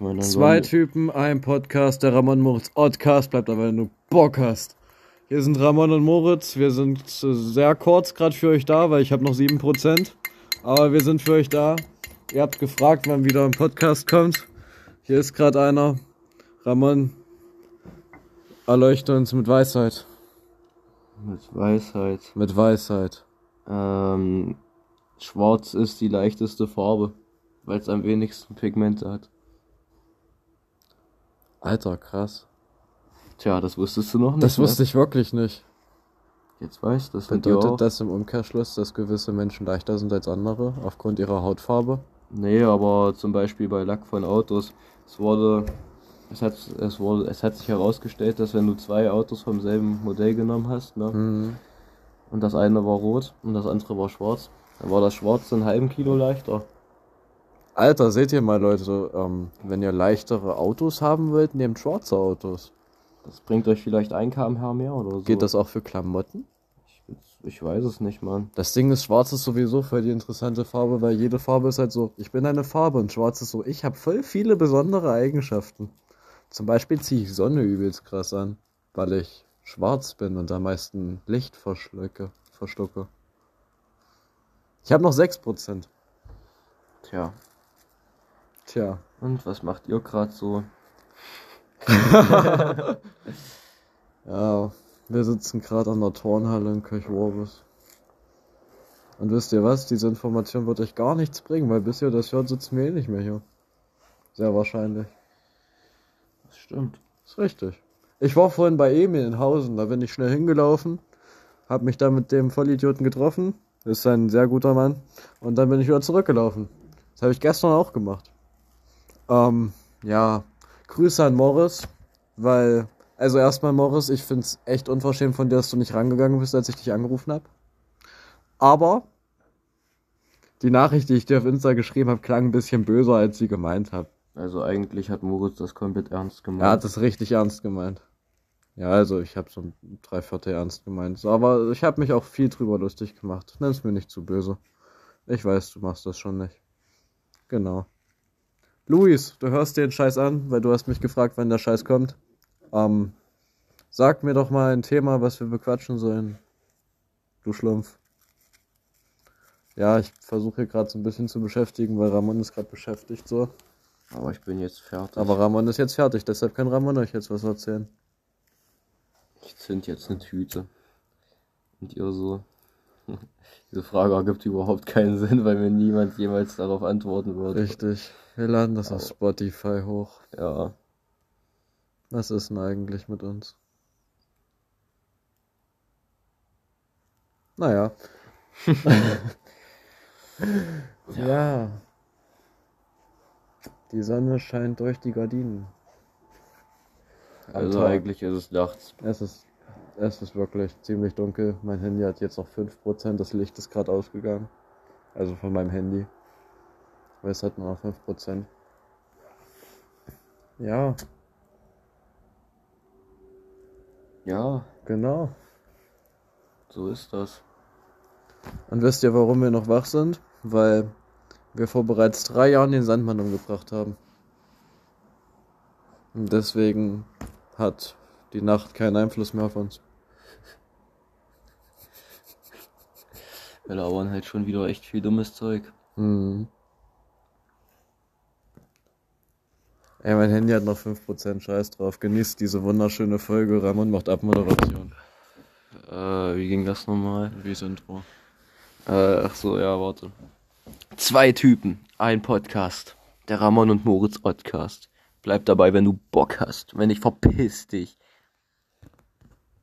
Ich meine, Zwei Typen, ein Podcast, der Ramon Moritz Podcast bleibt aber, wenn du Bock hast. Hier sind Ramon und Moritz, wir sind äh, sehr kurz gerade für euch da, weil ich habe noch 7%. Aber wir sind für euch da. Ihr habt gefragt, wann wieder ein Podcast kommt. Hier ist gerade einer. Ramon, erleuchte uns mit Weisheit. Mit Weisheit. Mit Weisheit. Ähm, schwarz ist die leichteste Farbe, weil es am wenigsten Pigmente hat. Alter, krass. Tja, das wusstest du noch nicht. Das wusste ich wirklich nicht. ich. Jetzt weißt du das. Bedeutet das im Umkehrschluss, dass gewisse Menschen leichter sind als andere aufgrund ihrer Hautfarbe? Nee, aber zum Beispiel bei Lack von Autos. Es wurde, es hat, es wurde, es hat sich herausgestellt, dass wenn du zwei Autos vom selben Modell genommen hast, ne, Mhm. und das eine war rot und das andere war schwarz, dann war das schwarze einen halben Kilo leichter. Alter, seht ihr mal, Leute, ähm, wenn ihr leichtere Autos haben wollt, nehmt schwarze Autos. Das bringt euch vielleicht ein kmh mehr oder so. Geht das auch für Klamotten? Ich, ich weiß es nicht, Mann. Das Ding ist, schwarz ist sowieso voll die interessante Farbe, weil jede Farbe ist halt so, ich bin eine Farbe und schwarz ist so, ich habe voll viele besondere Eigenschaften. Zum Beispiel ziehe ich Sonne übelst krass an, weil ich schwarz bin und am meisten Licht verschlucke. verschlucke. Ich habe noch 6%. Tja. Tja. Und was macht ihr gerade so? Ja, wir sitzen gerade an der Turnhalle in Kirchworbis. Und wisst ihr was? Diese Information wird euch gar nichts bringen, weil bis ihr das hört, sitzen wir eh nicht mehr hier. Sehr wahrscheinlich. Das stimmt. Ist richtig. Ich war vorhin bei Emil in Hausen, da bin ich schnell hingelaufen, hab mich da mit dem Vollidioten getroffen, ist ein sehr guter Mann, und dann bin ich wieder zurückgelaufen. Das habe ich gestern auch gemacht. Ähm, ja, Grüße an Morris, weil, also erstmal Morris, ich find's echt unverschämt von dir, dass du nicht rangegangen bist, als ich dich angerufen hab. Aber die Nachricht, die ich dir auf Insta geschrieben habe, klang ein bisschen böser, als sie gemeint hat. Also eigentlich hat Moritz das komplett ernst gemacht. Er hat es richtig ernst gemeint. Ja, also ich habe so ein Dreiviertel ernst gemeint. So, aber ich habe mich auch viel drüber lustig gemacht. Nenn's mir nicht zu böse. Ich weiß, du machst das schon nicht. Genau. Luis, du hörst dir den Scheiß an, weil du hast mich gefragt, wann der Scheiß kommt. Ähm, sag mir doch mal ein Thema, was wir bequatschen sollen. Du Schlumpf. Ja, ich versuche hier gerade so ein bisschen zu beschäftigen, weil Ramon ist gerade beschäftigt so. Aber ich bin jetzt fertig. Aber Ramon ist jetzt fertig, deshalb kann Ramon euch jetzt was erzählen. ich zünd jetzt eine Tüte. Und ihr so. Diese Frage ergibt überhaupt keinen Sinn, weil mir niemand jemals darauf antworten würde. Richtig. Wir laden das auf. Spotify hoch. Ja. Was ist denn eigentlich mit uns? Naja. ja. Die Sonne scheint durch die Gardinen. Am Also Tag. eigentlich ist es nachts. Es ist, es ist wirklich ziemlich dunkel. Mein Handy hat jetzt noch 5%. Das Licht ist gerade ausgegangen. Also von meinem Handy. Weil es hat nur noch 5%. Ja, Ja, genau. so ist das. Und wisst ihr, warum wir noch wach sind? Weil wir vor bereits drei Jahren den Sandmann umgebracht haben. Und deswegen hat die Nacht keinen Einfluss mehr auf uns. Wir labern halt schon wieder echt viel dummes Zeug. Mhm. Ey, mein Handy hat noch 5% Scheiß drauf. Genießt diese wunderschöne Folge. Ramon macht Abmoderation. Äh, wie ging das nochmal? Wie das Intro. Äh, ach so, ja, warte. Zwei Typen, ein Podcast. Der Ramon und Moritz Podcast. Bleib dabei, wenn du Bock hast. Wenn nicht, verpiss dich.